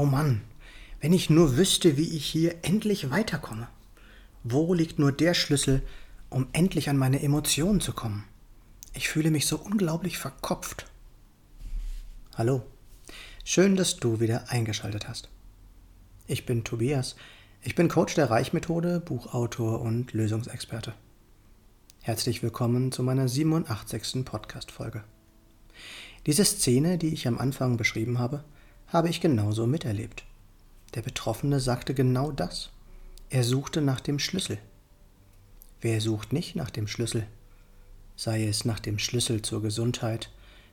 Oh Mann, wenn ich nur wüsste, wie ich hier endlich weiterkomme. Wo liegt nur der Schlüssel, um endlich an meine Emotionen zu kommen? Ich fühle mich so unglaublich verkopft. Hallo, schön, dass du wieder eingeschaltet hast. Ich bin Tobias, ich bin Coach der Reichmethode, Buchautor und Lösungsexperte. Herzlich willkommen zu meiner 87. Podcast-Folge. Diese Szene, die ich am Anfang beschrieben habe, habe ich genauso miterlebt. Der Betroffene sagte genau das. Er suchte nach dem Schlüssel. Wer sucht nicht nach dem Schlüssel? Sei es nach dem Schlüssel zur Gesundheit,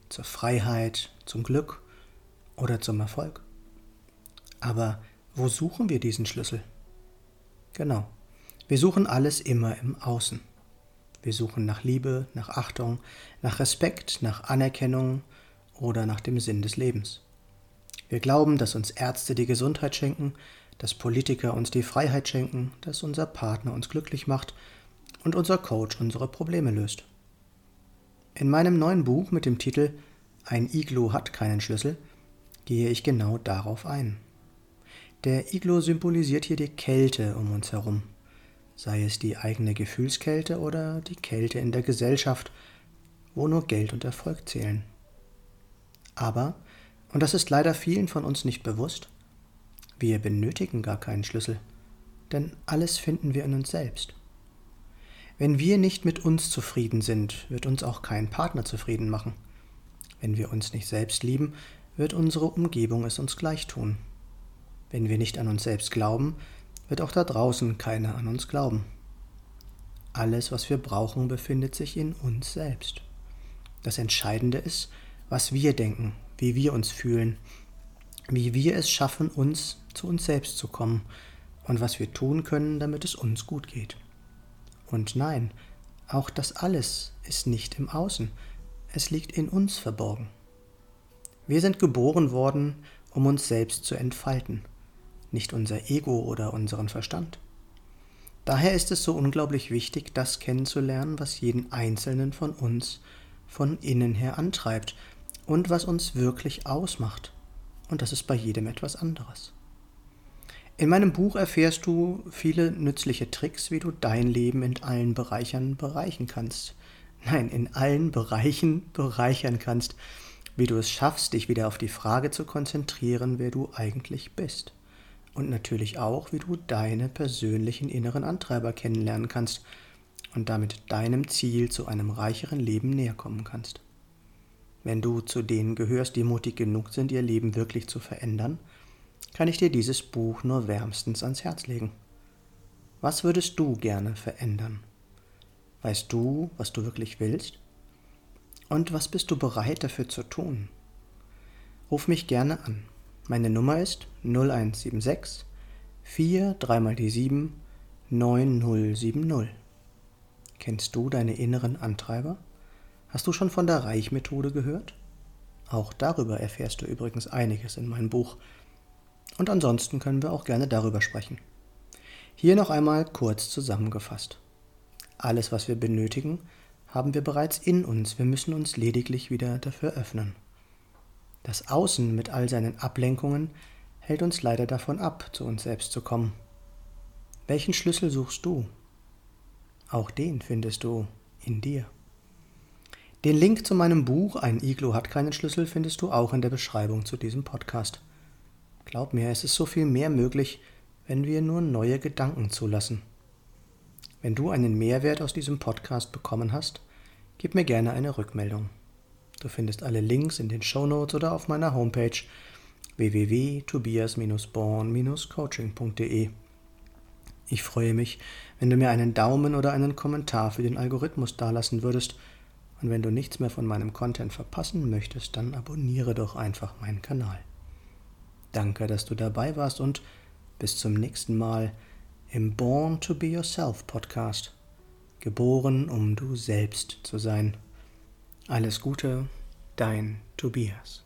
zur Freiheit, zum Glück oder zum Erfolg. Aber wo suchen wir diesen Schlüssel? Genau, wir suchen alles immer im Außen. Wir suchen nach Liebe, nach Achtung, nach Respekt, nach Anerkennung oder nach dem Sinn des Lebens. Wir glauben, dass uns Ärzte die Gesundheit schenken, dass Politiker uns die Freiheit schenken, dass unser Partner uns glücklich macht und unser Coach unsere Probleme löst. In meinem neuen Buch mit dem Titel Ein Iglo hat keinen Schlüssel gehe ich genau darauf ein. Der Iglo symbolisiert hier die Kälte um uns herum, sei es die eigene Gefühlskälte oder die Kälte in der Gesellschaft, wo nur Geld und Erfolg zählen. Aber und das ist leider vielen von uns nicht bewusst. Wir benötigen gar keinen Schlüssel, denn alles finden wir in uns selbst. Wenn wir nicht mit uns zufrieden sind, wird uns auch kein Partner zufrieden machen. Wenn wir uns nicht selbst lieben, wird unsere Umgebung es uns gleich tun. Wenn wir nicht an uns selbst glauben, wird auch da draußen keiner an uns glauben. Alles, was wir brauchen, befindet sich in uns selbst. Das Entscheidende ist, was wir denken, wie wir uns fühlen, wie wir es schaffen, uns zu uns selbst zu kommen und was wir tun können, damit es uns gut geht. Und nein, auch das alles ist nicht im Außen, es liegt in uns verborgen. Wir sind geboren worden, um uns selbst zu entfalten, nicht unser Ego oder unseren Verstand. Daher ist es so unglaublich wichtig, das kennenzulernen, was jeden Einzelnen von uns von innen her antreibt und was uns wirklich ausmacht. Und das ist bei jedem etwas anderes. In meinem Buch erfährst du viele nützliche Tricks, wie du dein Leben in allen Bereichen bereichern kannst. Nein, in allen Bereichen bereichern kannst, wie du es schaffst, dich wieder auf die Frage zu konzentrieren, wer du eigentlich bist. Und natürlich auch, wie du deine persönlichen inneren Antreiber kennenlernen kannst und damit deinem Ziel zu einem reicheren Leben näher kommen kannst. Wenn du zu denen gehörst, die mutig genug sind, ihr Leben wirklich zu verändern, kann ich dir dieses Buch nur wärmstens ans Herz legen. Was würdest du gerne verändern? Weißt du, was du wirklich willst? Und was bist du bereit dafür zu tun? Ruf mich gerne an. Meine Nummer ist 0176 4 3 mal die 7 9070. Kennst du deine inneren Antreiber? Hast du schon von der Reichmethode gehört? Auch darüber erfährst du übrigens einiges in meinem Buch. Und ansonsten können wir auch gerne darüber sprechen. Hier noch einmal kurz zusammengefasst. Alles, was wir benötigen, haben wir bereits in uns, wir müssen uns lediglich wieder dafür öffnen. Das Außen mit all seinen Ablenkungen hält uns leider davon ab, zu uns selbst zu kommen. Welchen Schlüssel suchst du? Auch den findest du in dir. Den Link zu meinem Buch Ein Iglo hat keinen Schlüssel findest du auch in der Beschreibung zu diesem Podcast. Glaub mir, es ist so viel mehr möglich, wenn wir nur neue Gedanken zulassen. Wenn du einen Mehrwert aus diesem Podcast bekommen hast, gib mir gerne eine Rückmeldung. Du findest alle Links in den Show Notes oder auf meiner Homepage www.tobias-born-coaching.de. Ich freue mich, wenn du mir einen Daumen oder einen Kommentar für den Algorithmus dalassen würdest – und wenn du nichts mehr von meinem Content verpassen möchtest, dann abonniere doch einfach meinen Kanal. Danke, dass du dabei warst und bis zum nächsten Mal im Born to Be Yourself Podcast. Geboren, um du selbst zu sein. Alles Gute, dein Tobias.